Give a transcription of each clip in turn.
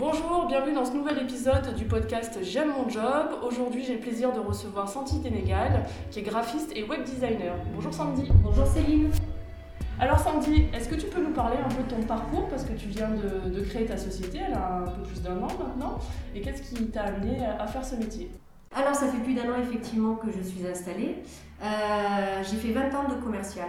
Bonjour, bienvenue dans ce nouvel épisode du podcast J'aime mon job. Aujourd'hui, j'ai le plaisir de recevoir Sandy Ténégal, qui est graphiste et web designer. Bonjour Sandy. Bonjour Céline. Alors Sandy, est-ce que tu peux nous parler un peu de ton parcours? Parce que tu viens de, de créer ta société, elle a un peu plus d'un an maintenant, et qu'est-ce qui t'a amené à faire ce métier? Alors ça fait plus d'un an effectivement que je suis installée. Euh, j'ai fait 20 ans de commercial.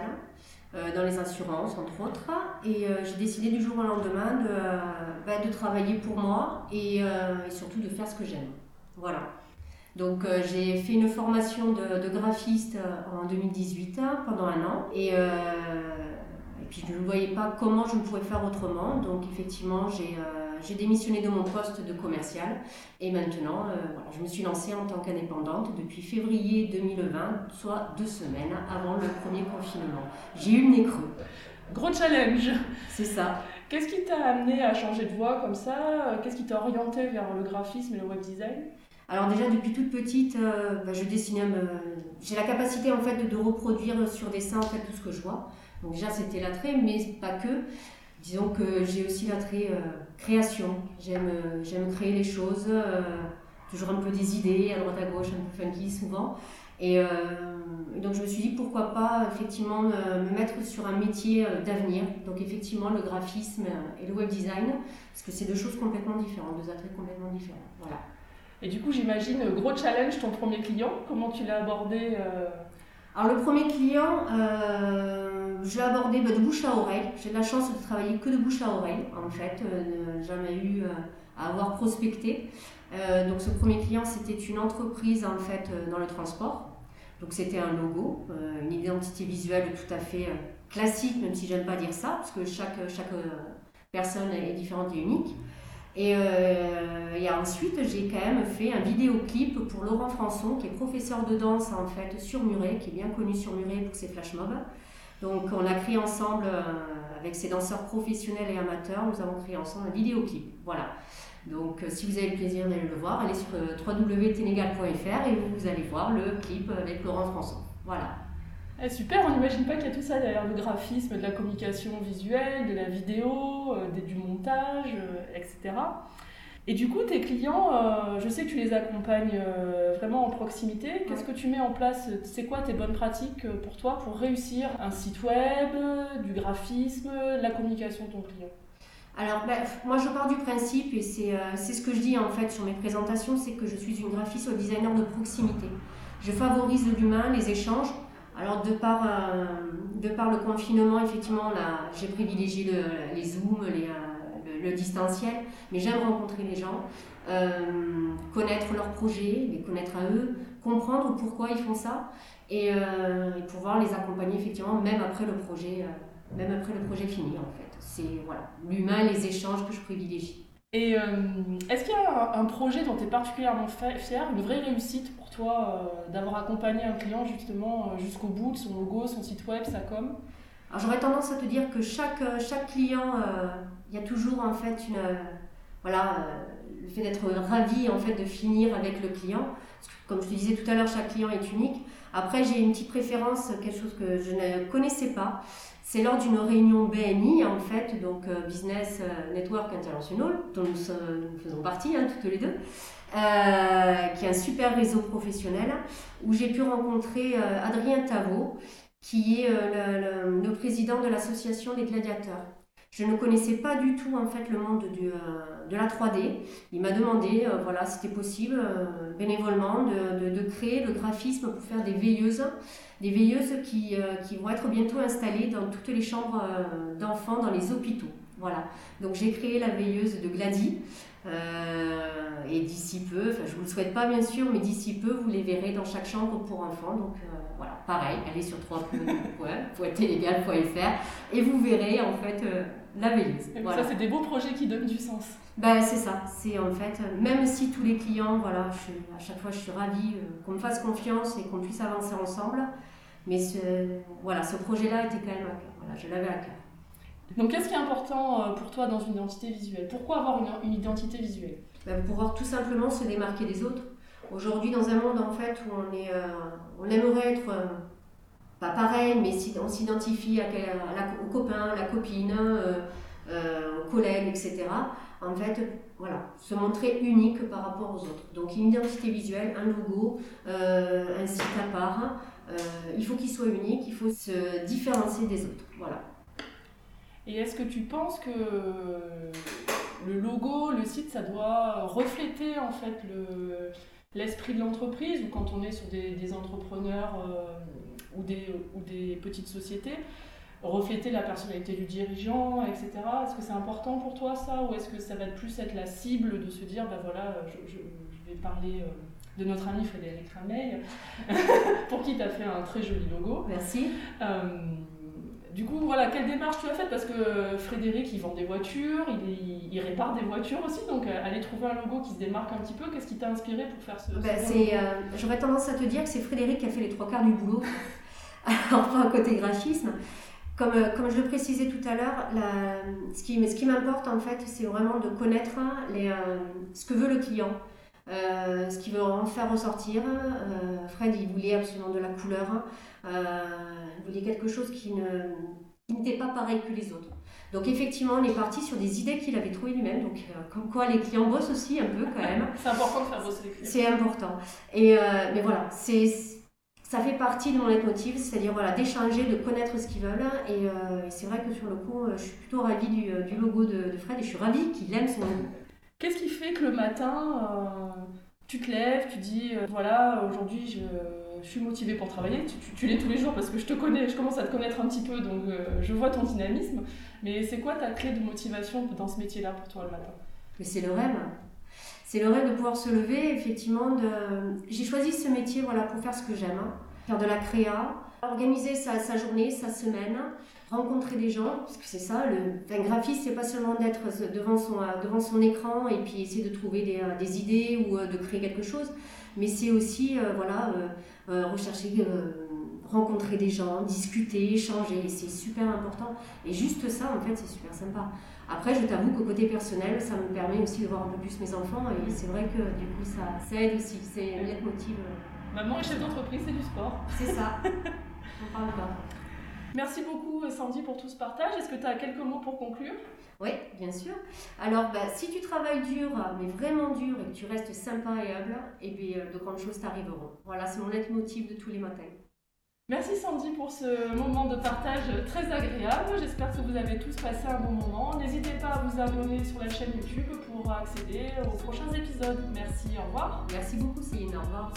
Euh, dans les assurances, entre autres. Et euh, j'ai décidé du jour au lendemain de, euh, bah, de travailler pour moi et, surtout de faire ce que j'aime. Voilà. Donc j'ai fait une formation de, graphiste en 2018 hein, pendant un an. Et, et puis je ne voyais pas comment je pouvais faire autrement. Donc effectivement, j'ai j'ai démissionné de mon poste de commercial et maintenant, euh, voilà, je me suis lancée en tant qu'indépendante depuis février 2020, soit deux semaines avant le premier confinement. J'ai eu le nez creux. Gros challenge C'est ça. Qu'est-ce qui t'a amené à changer de voie comme ça? Qu'est-ce qui t'a orienté vers le graphisme et le web design? Alors déjà depuis toute petite, euh, bah, je dessinais, j'ai la capacité en fait de, reproduire sur dessin en fait tout ce que je vois. Donc déjà c'était l'attrait, mais pas que. Disons que j'ai aussi l'attrait euh, création. J'aime, euh, j'aime créer les choses, euh, toujours un peu des idées à droite à gauche, un peu funky souvent. Et donc je me suis dit pourquoi pas effectivement me, mettre sur un métier d'avenir. Donc effectivement le graphisme et le web design, parce que c'est deux choses complètement différentes, deux attraits complètement différents. Voilà. Et du coup j'imagine gros challenge ton premier client. Comment tu l'as abordé Alors le premier client, je l'ai abordé bah, de bouche à oreille. J'ai de la chance de travailler que de bouche à oreille, en fait. Euh, jamais eu euh, à avoir prospecté. Euh, donc ce premier client, c'était une entreprise en fait dans le transport. Donc c'était un logo, une identité visuelle tout à fait classique, même si j'aime pas dire ça, parce que chaque, chaque personne est différente et unique. Et, et ensuite, j'ai quand même fait un vidéoclip pour Laurent Françon, qui est professeur de danse en fait sur Muret, qui est bien connu sur Muret pour ses flash mobs. Donc on a créé ensemble, euh, avec ces danseurs professionnels et amateurs, nous avons créé ensemble un vidéoclip. Voilà. Donc euh, si vous avez le plaisir d'aller le voir, allez sur euh, www.ténégal.fr et vous allez voir le clip avec Laurent François. Voilà. Eh, super, on n'imagine pas qu'il y a tout ça derrière le graphisme, de la communication visuelle, de la vidéo, du montage, etc. Et du coup, tes clients, euh, je sais que tu les accompagnes euh, vraiment en proximité. Qu'est-ce que tu mets en place? C'est quoi tes bonnes pratiques euh, pour toi pour réussir un site web, du graphisme, la communication de ton client? Alors, ben, moi, je pars du principe, et c'est ce que je dis en fait sur mes présentations, c'est que je suis une graphiste ou designer de proximité. Je favorise l'humain, les échanges. Alors, de par, de par le confinement, effectivement, j'ai privilégié le, les Zooms, les le distanciel, mais j'aime rencontrer les gens, euh, connaître leurs projets, les connaître à eux, comprendre pourquoi ils font ça et, euh, pouvoir les accompagner effectivement même après le projet, euh, même après le projet fini en fait. C'est voilà, l'humain, les échanges que je privilégie. Et est-ce qu'il y a un, projet dont tu es particulièrement fier, une vraie réussite pour toi d'avoir accompagné un client justement jusqu'au bout de son logo, son site web, sa com? Alors j'aurais tendance à te dire que chaque, chaque client il y a toujours en fait une, euh, voilà, euh, le fait d'être ravi en fait de finir avec le client. comme je te disais tout à l'heure, chaque client est unique. Après, j'ai une petite préférence, quelque chose que je ne connaissais pas. C'est lors d'une réunion BNI, en fait, donc euh, Business Network International, dont nous, faisons partie, hein, toutes les deux, qui est un super réseau professionnel, où j'ai pu rencontrer Adrien Tavo, qui est le président de l'association des gladiateurs. Je ne connaissais pas du tout en fait le monde du, euh, de la 3D. Il m'a demandé, euh, voilà, si c'était possible euh, bénévolement de, de, de, créer le graphisme pour faire des veilleuses, des veilleuses qui, qui vont être bientôt installées dans toutes les chambres d'enfants dans les hôpitaux. Voilà. Donc j'ai créé la veilleuse de Glady. et d'ici peu, enfin je vous le souhaite pas bien sûr, mais d'ici peu vous les verrez dans chaque chambre pour enfants. Donc voilà, pareil, allez sur www.télégal.fr et vous verrez en fait la veilleuse. Ça, c'est des beaux projets qui donnent du sens. Ben, c'est ça. C'est en fait, même si tous les clients, voilà, à chaque fois, je suis ravie euh, qu'on me fasse confiance et qu'on puisse avancer ensemble. Mais ce, voilà, ce projet-là était quand même à cœur. Voilà, je l'avais à cœur. Donc, qu'est-ce qui est important euh, pour toi dans une identité visuelle? Pourquoi avoir une, identité visuelle? Ben, Pour pouvoir tout simplement se démarquer des autres. Aujourd'hui, dans un monde en fait où on, est, euh, on aimerait être pas pareil, mais on s'identifie à, au copain, la copine, euh, euh, aux collègues, etc. En fait, voilà, se montrer unique par rapport aux autres. Donc une identité visuelle, un logo, un site à part. il faut qu'il soit unique, il faut se différencier des autres. Voilà. Et est-ce que tu penses que le logo, le site, ça doit refléter en fait l'esprit de l'entreprise ou quand on est sur des, entrepreneurs euh, ou, des, ou des petites sociétés, refléter la personnalité du dirigeant, etc. Est-ce que c'est important pour toi ça? Ou est-ce que ça va plus être la cible de se dire, ben voilà, je, vais parler euh, de notre ami Frédéric Rameil, pour qui tu as fait un très joli logo? Merci. Euh, du coup, voilà, quelle démarche tu as faite? Parce que Frédéric, il vend des voitures, il, répare des voitures aussi, donc euh, aller trouver un logo qui se démarque un petit peu, qu'est-ce qui t'a inspiré pour faire ce, bah, euh, J'aurais tendance à te dire que c'est Frédéric qui a fait les trois quarts du boulot, enfin côté graphisme. Comme, euh, comme je le précisais tout à l'heure, ce qui, ce qui m'importe en fait, c'est vraiment de connaître les, ce que veut le client. ce qu'il veut en faire ressortir. Fred, il voulait absolument de la couleur. Euh, il voulait quelque chose qui n'était pas pareil que les autres. Donc effectivement, on est parti sur des idées qu'il avait trouvées lui-même. Donc euh, comme quoi les clients bossent aussi un peu quand même. c'est important de faire bosser les clients. C'est important. Et euh, mais voilà, c'est ça fait partie de mon leitmotiv, c'est-à-dire voilà, d'échanger, de connaître ce qu'ils veulent. Et, c'est vrai que sur le coup, je suis plutôt ravie du, du logo de, Fred et je suis ravie qu'il aime son logo. Qu'est-ce qui fait que le matin, tu te lèves, tu dis, voilà, aujourd'hui je je suis motivée pour travailler. Tu, l'es tous les jours parce que je te connais, je commence à te connaître un petit peu, donc euh, je vois ton dynamisme. Mais c'est quoi ta clé de motivation dans ce métier-là pour toi le matin? Mais c'est le rêve. C'est le rêve de pouvoir se lever, effectivement. J'ai choisi ce métier voilà, pour faire ce que j'aime, faire de la créa, organiser sa, journée, sa semaine, rencontrer des gens, parce que c'est ça, le enfin, graphiste, c'est pas seulement d'être devant son, devant son écran et puis essayer de trouver des, des idées ou euh, de créer quelque chose, mais c'est aussi euh, voilà, euh, rechercher, rencontrer des gens, discuter, échanger, c'est super important. Et juste ça, en fait, c'est super sympa. Après, je t'avoue qu'au côté personnel, ça me permet aussi de voir un peu plus mes enfants et c'est vrai que du coup, ça, ça aide aussi, c'est un leitmotiv. Maman et chef d'entreprise, c'est du sport. C'est ça. On parle pas. Merci beaucoup Sandy pour tout ce partage. Est-ce que tu as quelques mots pour conclure? Oui, bien sûr. Alors, bah, si tu travailles dur, mais vraiment dur, et que tu restes sympa et humble, et eh bien, euh, de grandes choses t'arriveront. Voilà, c'est mon leitmotiv de tous les matins. Merci Sandy pour ce moment de partage très agréable. J'espère que vous avez tous passé un bon moment. N'hésitez pas à vous abonner sur la chaîne YouTube pour accéder aux prochains épisodes. Merci, au revoir. Merci beaucoup Céline, au revoir.